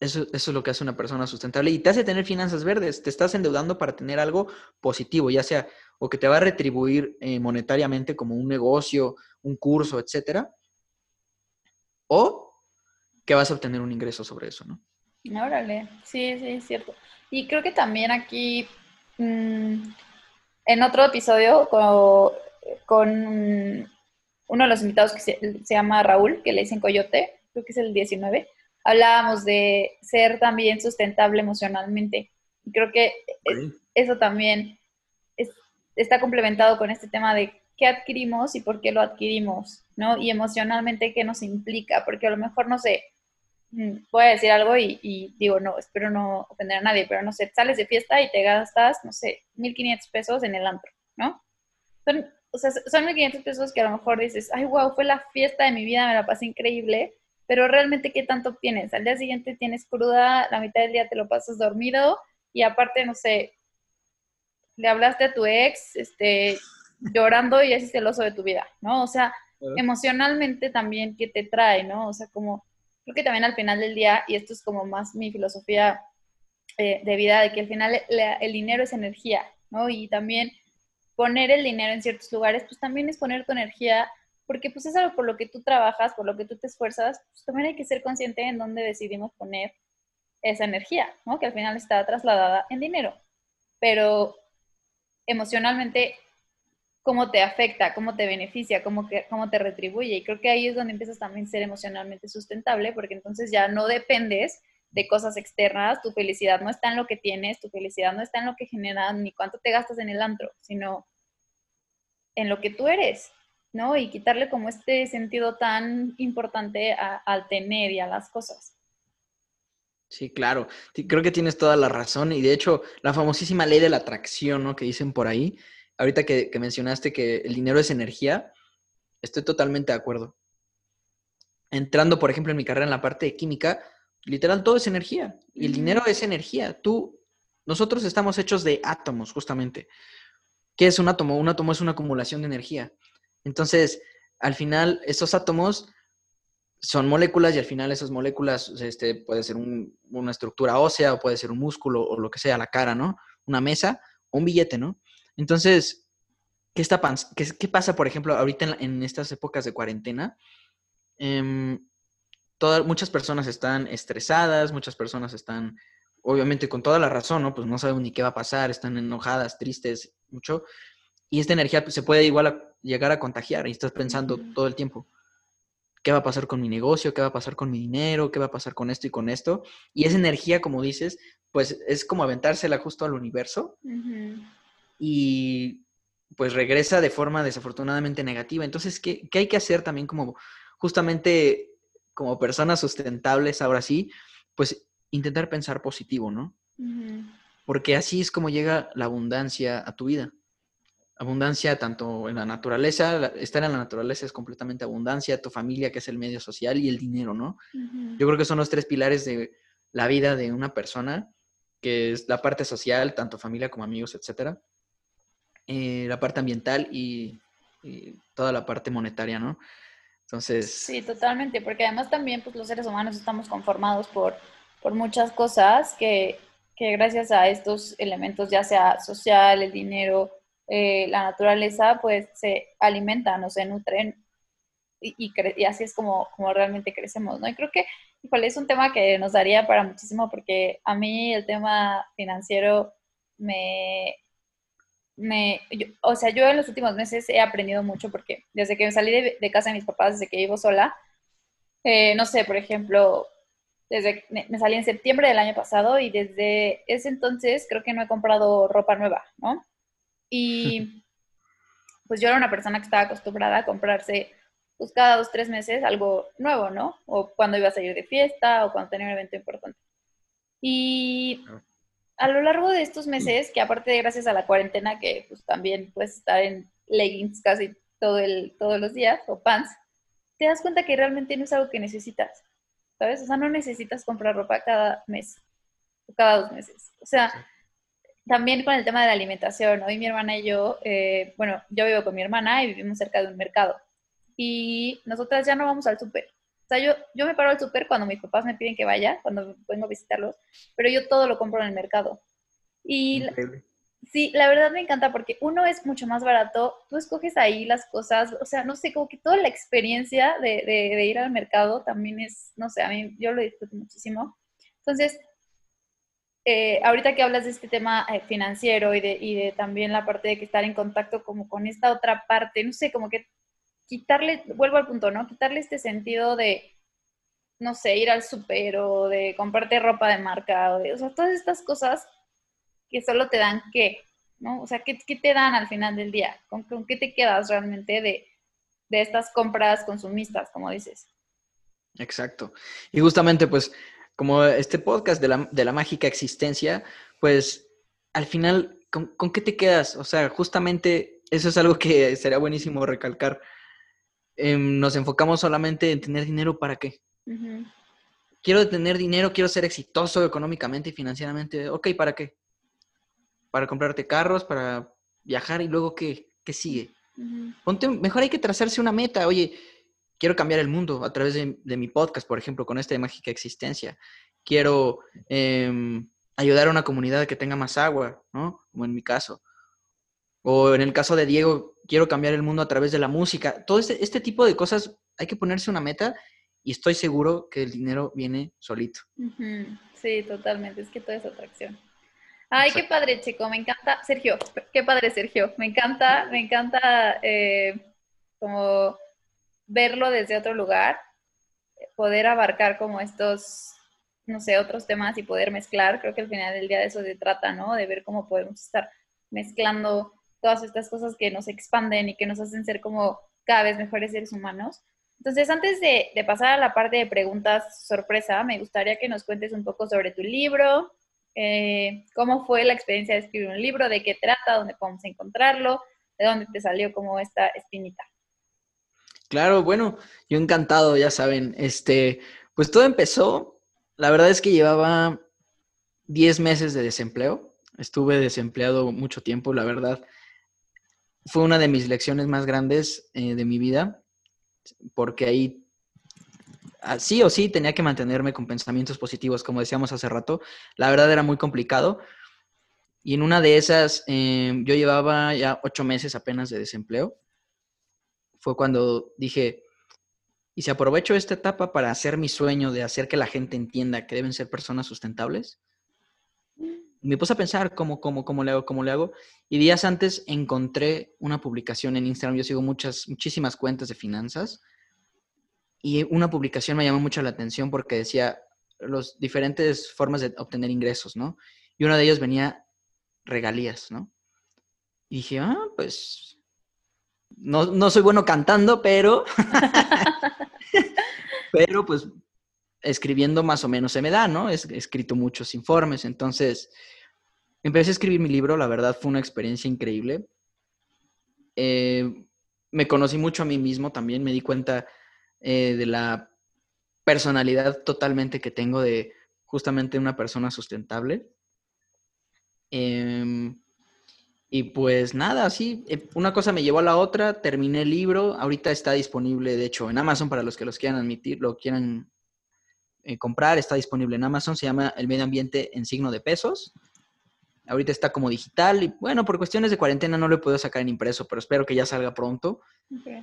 Speaker 2: eso, eso, es lo que hace una persona sustentable y te hace tener finanzas verdes. Te estás endeudando para tener algo positivo, ya sea o que te va a retribuir eh, monetariamente como un negocio, un curso, etcétera, o que vas a obtener un ingreso sobre eso, ¿no?
Speaker 1: Órale, sí, sí, es cierto. Y creo que también aquí mm, en otro episodio con, uno de los invitados que se, llama Raúl, que le dicen Coyote, creo que es el 19, hablábamos de ser también sustentable emocionalmente. Y creo que eso también está complementado con este tema de qué adquirimos y por qué lo adquirimos, ¿no? Y emocionalmente qué nos implica, porque a lo mejor, no sé, voy a decir algo y, digo, no, espero no ofender a nadie, pero no sé, sales de fiesta y te gastas, no sé, 1.500 pesos en el antro, ¿no? Son, o sea, son 1.500 pesos que a lo mejor dices, ay, wow, fue la fiesta de mi vida, me la pasé increíble, pero realmente, ¿qué tanto tienes? Al día siguiente tienes cruda, la mitad del día te lo pasas dormido y aparte, no sé, le hablaste a tu ex, este, llorando y ese es el oso de tu vida, ¿no? O sea, emocionalmente también, ¿qué te trae, no? O sea, como creo que también al final del día, y esto es como más mi filosofía eh, de vida, de que al final el dinero es energía, ¿no? Y también poner el dinero en ciertos lugares, pues también es poner tu energía, porque pues es algo por lo que tú trabajas, por lo que tú te esfuerzas, pues también hay que ser consciente en dónde decidimos poner esa energía, ¿no? Que al final está trasladada en dinero. Pero emocionalmente cómo te afecta, cómo te beneficia, cómo, que, cómo te retribuye. Y creo que ahí es donde empiezas también a ser emocionalmente sustentable, porque entonces ya no dependes de cosas externas, tu felicidad no está en lo que tienes, tu felicidad no está en lo que generas, ni cuánto te gastas en el antro, sino en lo que tú eres, ¿no? Y quitarle como este sentido tan importante al tener y a las cosas.
Speaker 2: Sí, claro. Creo que tienes toda la razón. Y de hecho, la famosísima ley de la atracción, ¿no? Que dicen por ahí, ahorita que, mencionaste que el dinero es energía, estoy totalmente de acuerdo. Entrando, por ejemplo, en mi carrera en la parte de química, literal todo es energía. Y el dinero es energía. Tú, nosotros estamos hechos de átomos, justamente. ¿Qué es un átomo? Un átomo es una acumulación de energía. Entonces, al final esos átomos son moléculas y al final esas moléculas, este, puede ser una estructura ósea o puede ser un músculo o lo que sea, la cara, ¿no? Una mesa o un billete, ¿no? Entonces, ¿qué, está, qué, pasa, por ejemplo, ahorita en, estas épocas de cuarentena? Em, todas, muchas personas están estresadas, muchas personas están, obviamente con toda la razón, ¿no? Pues no saben ni qué va a pasar, están enojadas, tristes, mucho. Y esta energía se puede igual a llegar a contagiar y estás pensando todo el tiempo qué va a pasar con mi negocio, qué va a pasar con mi dinero, qué va a pasar con esto y con esto. Y esa energía, como dices, pues es como aventársela justo al universo y pues regresa de forma desafortunadamente negativa. Entonces, ¿qué, hay que hacer también como justamente como personas sustentables ahora sí? Pues intentar pensar positivo, ¿no? Porque así es como llega la abundancia a tu vida abundancia tanto en la naturaleza, estar en la naturaleza es completamente abundancia, tu familia que es el medio social y el dinero, ¿no? Yo creo que son los tres pilares de la vida de una persona, que es la parte social, tanto familia como amigos, etcétera, eh, la parte ambiental y, toda la parte monetaria, ¿no? Entonces...
Speaker 1: Sí, totalmente, porque además también pues, los seres humanos estamos conformados por, por muchas cosas que, que gracias a estos elementos, ya sea social, el dinero, eh, la naturaleza pues se alimentan o se nutren y, y, así es como, como realmente crecemos, ¿no? Y creo que, híjole, es un tema que nos daría para muchísimo porque a mí el tema financiero me, me o sea, yo en los últimos meses he aprendido mucho porque desde que me salí de, casa de mis papás, desde que vivo sola, eh, no sé, por ejemplo, desde me salí en septiembre del año pasado y desde ese entonces creo que no he comprado ropa nueva, ¿no? Y pues yo era una persona que estaba acostumbrada a comprarse pues cada dos, tres meses algo nuevo, ¿no? O cuando iba a salir de fiesta o cuando tenía un evento importante. Y a lo largo de estos meses, que aparte de gracias a la cuarentena, que pues también puedes estar en leggings casi todo el, todos los días o pants, te das cuenta que realmente no es algo que necesitas, ¿sabes? O sea, no necesitas comprar ropa cada mes o cada dos meses. O sea, también con el tema de la alimentación, hoy mi hermana y yo, eh, bueno, yo vivo con mi hermana y vivimos cerca de un mercado. Y nosotras ya no vamos al súper. O sea, yo, yo me paro al súper cuando mis papás me piden que vaya, cuando vengo a visitarlos, pero yo todo lo compro en el mercado. Y sí, la verdad me encanta porque uno es mucho más barato, tú escoges ahí las cosas, o sea, no sé, como que toda la experiencia de, de, de ir al mercado también es, no sé, a mí yo lo disfruto muchísimo. Entonces, eh, ahorita que hablas de este tema eh, financiero y de, y de también la parte de que estar en contacto como con esta otra parte, no sé, como que quitarle, vuelvo al punto, ¿no? Quitarle este sentido de, no sé, ir al súper o de comprarte ropa de marca o de, o sea, todas estas cosas que solo te dan qué, ¿no? O sea, ¿qué, qué te dan al final del día? ¿Con, con qué te quedas realmente de, de estas compras consumistas, como dices?
Speaker 2: Exacto. Y justamente, pues, como este podcast de la, mágica existencia, pues al final, ¿con, qué te quedas? O sea, justamente eso es algo que sería buenísimo recalcar. Em, nos enfocamos solamente en tener dinero para qué. Quiero tener dinero, quiero ser exitoso económicamente y financieramente. Ok, ¿para qué? Para comprarte carros, para viajar y luego qué, qué sigue. Ponte, mejor hay que trazarse una meta. Oye, quiero cambiar el mundo a través de, mi podcast, por ejemplo, con esta mágica existencia. Quiero em, ayudar a una comunidad que tenga más agua, ¿no? Como en mi caso. O en el caso de Diego, quiero cambiar el mundo a través de la música. Todo este, este tipo de cosas hay que ponerse una meta y estoy seguro que el dinero viene solito.
Speaker 1: Sí, totalmente. Es que todo es atracción. Ay, qué padre, chico. Me encanta. Sergio, qué padre, Sergio. Me encanta, me encanta eh, como verlo desde otro lugar, poder abarcar como estos, no sé, otros temas y poder mezclar. Creo que al final del día de eso se trata, ¿no? De ver cómo podemos estar mezclando todas estas cosas que nos expanden y que nos hacen ser como cada vez mejores seres humanos. Entonces, antes de, pasar a la parte de preguntas sorpresa, me gustaría que nos cuentes un poco sobre tu libro, eh, cómo fue la experiencia de escribir un libro, de qué trata, dónde podemos encontrarlo, de dónde te salió como esta espinita.
Speaker 2: Claro, bueno, yo encantado, ya saben. Este, pues todo empezó, la verdad es que llevaba 10 meses de desempleo. Estuve desempleado mucho tiempo, la verdad. Fue una de mis lecciones más grandes eh, de mi vida. porque ahí ah, sí o sí tenía que mantenerme con pensamientos positivos, como decíamos hace rato. La verdad era muy complicado. Y en una de esas, em, yo llevaba ya ocho meses apenas de desempleo. Fue cuando dije, y si aprovecho esta etapa para hacer mi sueño de hacer que la gente entienda que deben ser personas sustentables, me puse a pensar cómo, cómo, cómo le hago, cómo le hago. Y días antes encontré una publicación en Instagram. Yo sigo muchas, muchísimas cuentas de finanzas. Y una publicación me llamó mucho la atención porque decía las diferentes formas de obtener ingresos, ¿no? Y una de ellas venía regalías, ¿no? Y dije, ah, pues no, no soy bueno cantando, pero, pero pues escribiendo más o menos se me da, ¿no? He escrito muchos informes, entonces empecé a escribir mi libro, la verdad fue una experiencia increíble. Eh, me conocí mucho a mí mismo también, me di cuenta eh, de la personalidad totalmente que tengo de justamente una persona sustentable. Em, y pues nada, sí, eh, una cosa me llevó a la otra, terminé el libro, ahorita está disponible, de hecho, en Amazon para los que los quieran admitir, lo quieran eh, comprar, está disponible en Amazon, se llama El Medio Ambiente en signo de pesos. Ahorita está como digital y bueno, por cuestiones de cuarentena no lo he podido sacar en impreso, pero espero que ya salga pronto.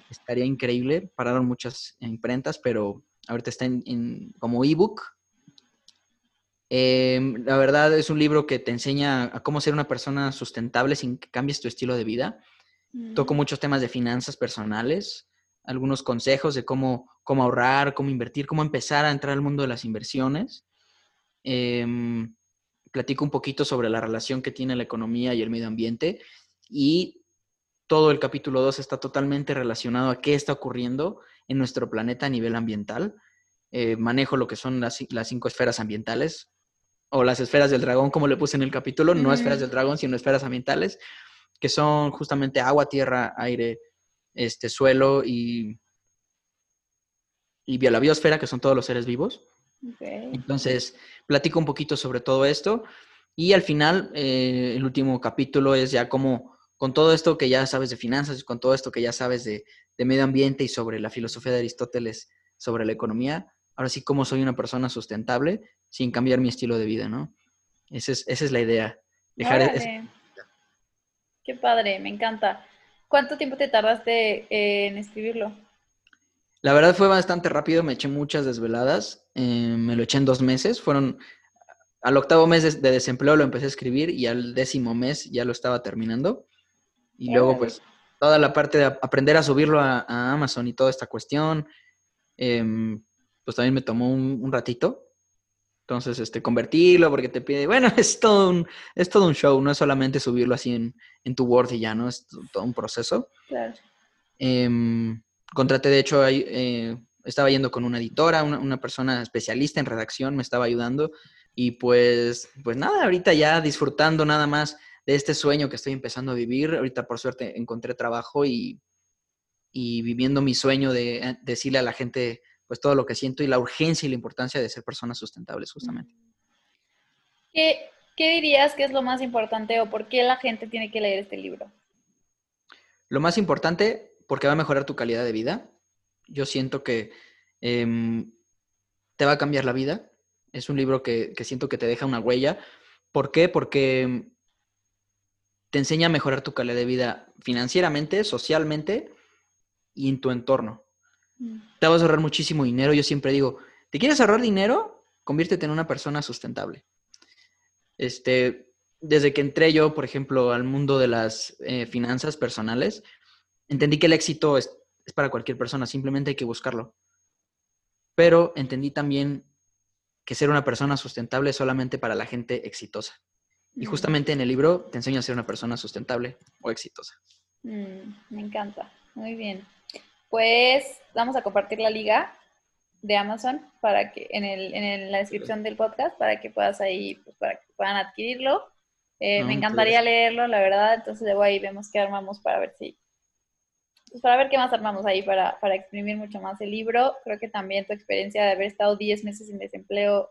Speaker 2: Estaría increíble, pararon muchas imprentas, pero ahorita está en, como ebook. Em, la verdad es un libro que te enseña a cómo ser una persona sustentable sin que cambies tu estilo de vida. Toco mm. muchos temas de finanzas personales, algunos consejos de cómo, cómo ahorrar, cómo invertir, cómo empezar a entrar al mundo de las inversiones. Em, platico un poquito sobre la relación que tiene la economía y el medio ambiente y todo el capítulo 2 está totalmente relacionado a qué está ocurriendo en nuestro planeta a nivel ambiental. Eh, manejo lo que son las, cinco esferas ambientales o las esferas del dragón, como le puse en el capítulo, no esferas del dragón, sino esferas ambientales, que son justamente agua, tierra, aire, este suelo y, y la biosfera, que son todos los seres vivos. Entonces, platico un poquito sobre todo esto y al final, eh, el último capítulo es ya como con todo esto que ya sabes de finanzas, con todo esto que ya sabes de, medio ambiente y sobre la filosofía de Aristóteles sobre la economía, ahora sí cómo soy una persona sustentable sin cambiar mi estilo de vida, ¿no? Esa es, esa es la idea. Dejar
Speaker 1: Qué padre, me encanta. ¿Cuánto tiempo te tardaste en escribirlo?
Speaker 2: La verdad fue bastante rápido, me eché muchas desveladas, eh, me lo eché en dos meses, fueron, al octavo mes de, desempleo lo empecé a escribir y al décimo mes ya lo estaba terminando. Y luego pues toda la parte de aprender a subirlo a, Amazon y toda esta cuestión, em, pues también me tomó un ratito, entonces, este, convertirlo porque te pide, bueno, es todo un, es todo un show, no es solamente subirlo así en, en tu Word y ya, ¿no? Es todo un proceso. Claro. Em, contraté, de hecho, eh, estaba yendo con una editora, una, una, persona especialista en redacción, me estaba ayudando. Y pues, pues nada, ahorita ya disfrutando nada más de este sueño que estoy empezando a vivir. Ahorita, por suerte, encontré trabajo y, y viviendo mi sueño de eh, decirle a la gente pues todo lo que siento y la urgencia y la importancia de ser personas sustentables justamente.
Speaker 1: ¿Qué, dirías que es lo más importante o por qué la gente tiene que leer este libro?
Speaker 2: Lo más importante, porque va a mejorar tu calidad de vida. Yo siento que em, te va a cambiar la vida. Es un libro que, que siento que te deja una huella. ¿Por qué? Porque te enseña a mejorar tu calidad de vida financieramente, socialmente y en tu entorno. Te vas a ahorrar muchísimo dinero. Yo siempre digo, ¿te quieres ahorrar dinero? Conviértete en una persona sustentable. Este, desde que entré yo, por ejemplo, al mundo de las eh, finanzas personales, entendí que el éxito es, para cualquier persona, simplemente hay que buscarlo. Pero entendí también que ser una persona sustentable es solamente para la gente exitosa. Y justamente en el libro te enseño a ser una persona sustentable o exitosa.
Speaker 1: Mm, me encanta. Muy bien pues vamos a compartir la liga de Amazon para que en, el, en la descripción del podcast para que puedas ahí, pues para que puedan adquirirlo. Eh, me encantaría leerlo, la verdad, entonces luego ahí vemos qué armamos para ver si, pues para ver qué más armamos ahí para, para exprimir mucho más el libro. Creo que también tu experiencia de haber estado 10 meses sin desempleo,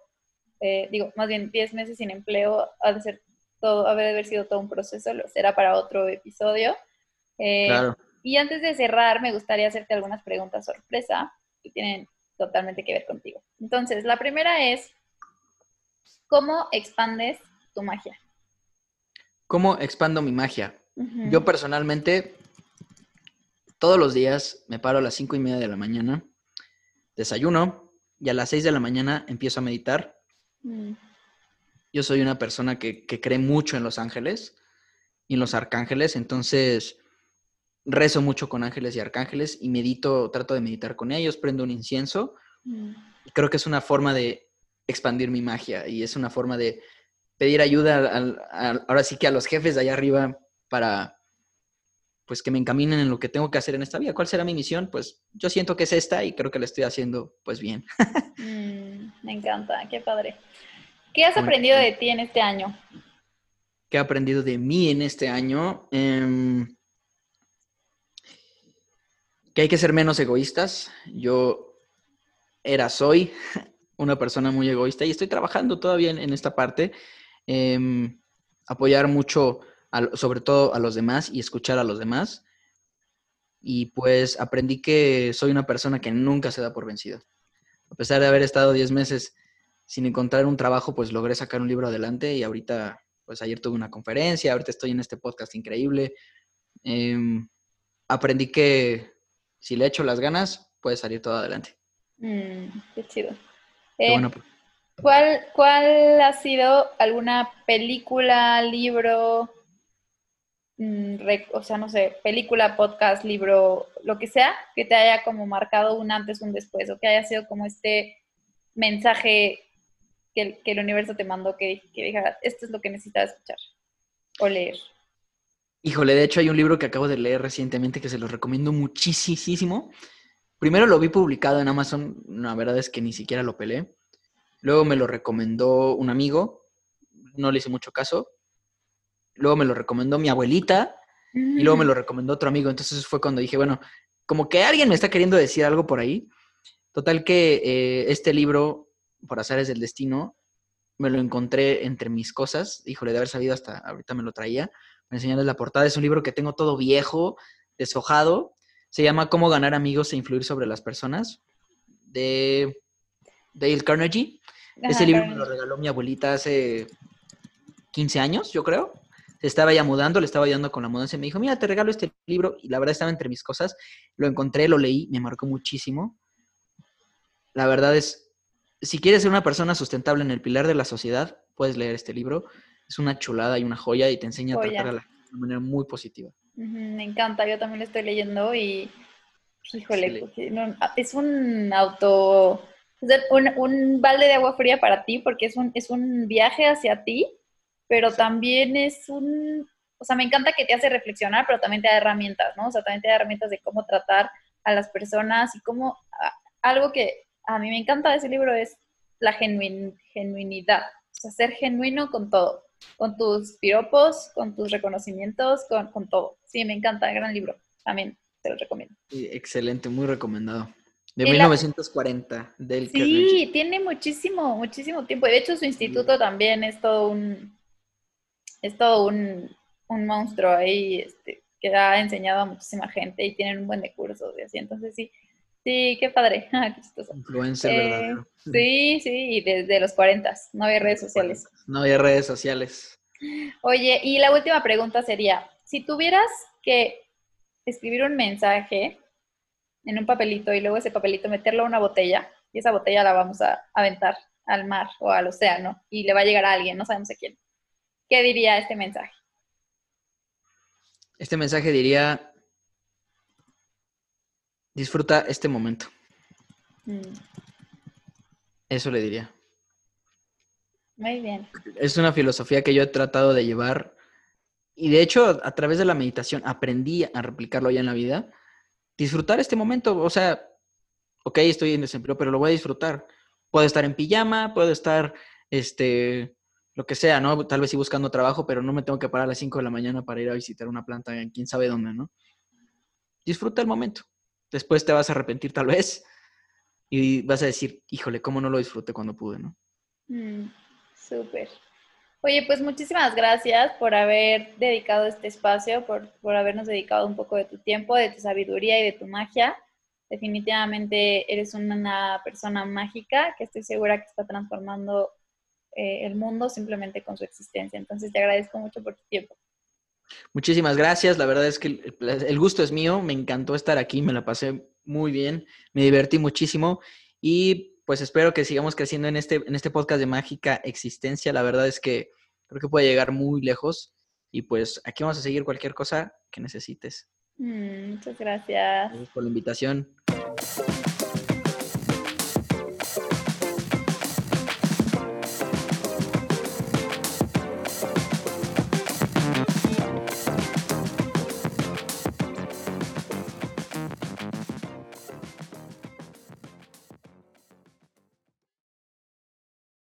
Speaker 1: eh, digo, más bien 10 meses sin empleo, ha de ser todo, haber sido todo un proceso, lo será para otro episodio. Eh, claro Y antes de cerrar, me gustaría hacerte algunas preguntas sorpresa que tienen totalmente que ver contigo. Entonces, la primera es, ¿cómo expandes tu magia?
Speaker 2: ¿Cómo expando mi magia? Yo personalmente, todos los días me paro a las cinco y media de la mañana, desayuno y a las seis de la mañana empiezo a meditar. Mm. Yo soy una persona que, que cree mucho en los ángeles y en los arcángeles, entonces rezo mucho con ángeles y arcángeles y medito, trato de meditar con ellos, prendo un incienso. Mm. Creo que es una forma de expandir mi magia y es una forma de pedir ayuda ahora sí que a los jefes de allá arriba para pues que me encaminen en lo que tengo que hacer en esta vida. ¿Cuál será mi misión? Pues yo siento que es esta y creo que la estoy haciendo pues bien.
Speaker 1: Mm, me encanta, qué padre. ¿Qué has aprendido de ti en este año?
Speaker 2: ¿Qué he aprendido de mí en este año? Em, que hay que ser menos egoístas. Yo era, soy una persona muy egoísta y estoy trabajando todavía en, esta parte. Em, apoyar mucho, sobre todo a los demás y escuchar a los demás. Y pues aprendí que soy una persona que nunca se da por vencido. A pesar de haber estado 10 meses sin encontrar un trabajo, pues logré sacar un libro adelante y ahorita, pues ayer tuve una conferencia, ahorita estoy en este podcast increíble. Em, aprendí que si le echo las ganas, puede salir todo adelante.
Speaker 1: Mm, qué chido. Eh, pues. ¿cuál, ¿Cuál ha sido alguna película, libro, o sea, no sé, película, podcast, libro, lo que sea, que te haya como marcado un antes, un después, o que haya sido como este mensaje que el, universo te mandó que, que diga, esto es lo que necesitas escuchar o leer?
Speaker 2: Híjole, de hecho hay un libro que acabo de leer recientemente que se los recomiendo muchísimo. Primero lo vi publicado en Amazon, la verdad es que ni siquiera lo pelé. Luego me lo recomendó un amigo, no le hice mucho caso. Luego me lo recomendó mi abuelita y luego me lo mm. recomendó otro amigo. Entonces fue cuando dije, bueno, como que alguien me está queriendo decir algo por ahí. Total que eh, este libro, por azares del destino, me lo encontré entre mis cosas. Híjole, de haber sabido hasta ahorita me lo traía me enseñarles la portada. Es un libro que tengo todo viejo, deshojado. Se llama Cómo ganar amigos e influir sobre las personas, de Dale Carnegie. Ese libro me lo regaló mi abuelita hace 15 años, yo creo. Se estaba ya mudando, le estaba ayudando con la mudanza y me dijo, mira, te regalo este libro. Y la verdad estaba entre mis cosas. Lo encontré, lo leí, me marcó muchísimo. La verdad es, si quieres ser una persona sustentable en el pilar de la sociedad, puedes leer este libro es una chulada y una joya y te enseña a tratar a la gente de manera muy positiva.
Speaker 1: me encanta, yo también lo estoy leyendo y, híjole, es un auto, un, un, balde de agua fría para ti porque es un, es un viaje hacia ti, pero también es un, o sea, me encanta que te hace reflexionar, pero también te da herramientas, ¿no? O sea, también te da herramientas de cómo tratar a las personas y cómo, algo que a mí me encanta de ese libro es la genuinidad, o sea, ser genuino con todo con tus piropos, con tus reconocimientos, con, todo. Sí, me encanta, gran libro. También te lo recomiendo.
Speaker 2: excelente, muy recomendado. De 1940, del
Speaker 1: Sí, tiene muchísimo, muchísimo tiempo. De hecho, su instituto también es todo un, es todo un, monstruo ahí, este, que ha enseñado a muchísima gente y tienen un buen de cursos y así. Entonces, sí, Sí, qué padre.
Speaker 2: Influencer eh, verdadero.
Speaker 1: Sí, sí, y desde los 40, no había redes sociales.
Speaker 2: No había redes sociales.
Speaker 1: Oye, y la última pregunta sería, si tuvieras que escribir un mensaje en un papelito y luego ese papelito meterlo a una botella, y esa botella la vamos a aventar al mar o al océano y le va a llegar a alguien, no sabemos a quién. ¿Qué diría este mensaje?
Speaker 2: Este mensaje diría, Disfruta este momento. Mm. Eso le diría.
Speaker 1: Muy bien.
Speaker 2: Es una filosofía que yo he tratado de llevar y de hecho a través de la meditación aprendí a replicarlo ya en la vida. Disfrutar este momento, o sea, ok, estoy en desempleo, pero lo voy a disfrutar. Puedo estar en pijama, puedo estar, este, lo que sea, ¿no? Tal vez sí buscando trabajo, pero no me tengo que parar a las 5 de la mañana para ir a visitar una planta en quién sabe dónde, ¿no? Disfruta el momento. Después te vas a arrepentir tal vez y vas a decir, híjole, ¿cómo no lo disfruté cuando pude, no?
Speaker 1: Mm, súper. Oye, pues muchísimas gracias por haber dedicado este espacio, por, por habernos dedicado un poco de tu tiempo, de tu sabiduría y de tu magia. Definitivamente eres una persona mágica que estoy segura que está transformando eh, el mundo simplemente con su existencia. Entonces te agradezco mucho por tu tiempo.
Speaker 2: Muchísimas gracias. La verdad es que el, gusto es mío. Me encantó estar aquí. Me la pasé muy bien. Me divertí muchísimo. Y pues espero que sigamos creciendo en este, en este podcast de Mágica Existencia. La verdad es que creo que puede llegar muy lejos. Y pues aquí vamos a seguir cualquier cosa que necesites.
Speaker 1: Mm, muchas gracias.
Speaker 2: Gracias por la invitación.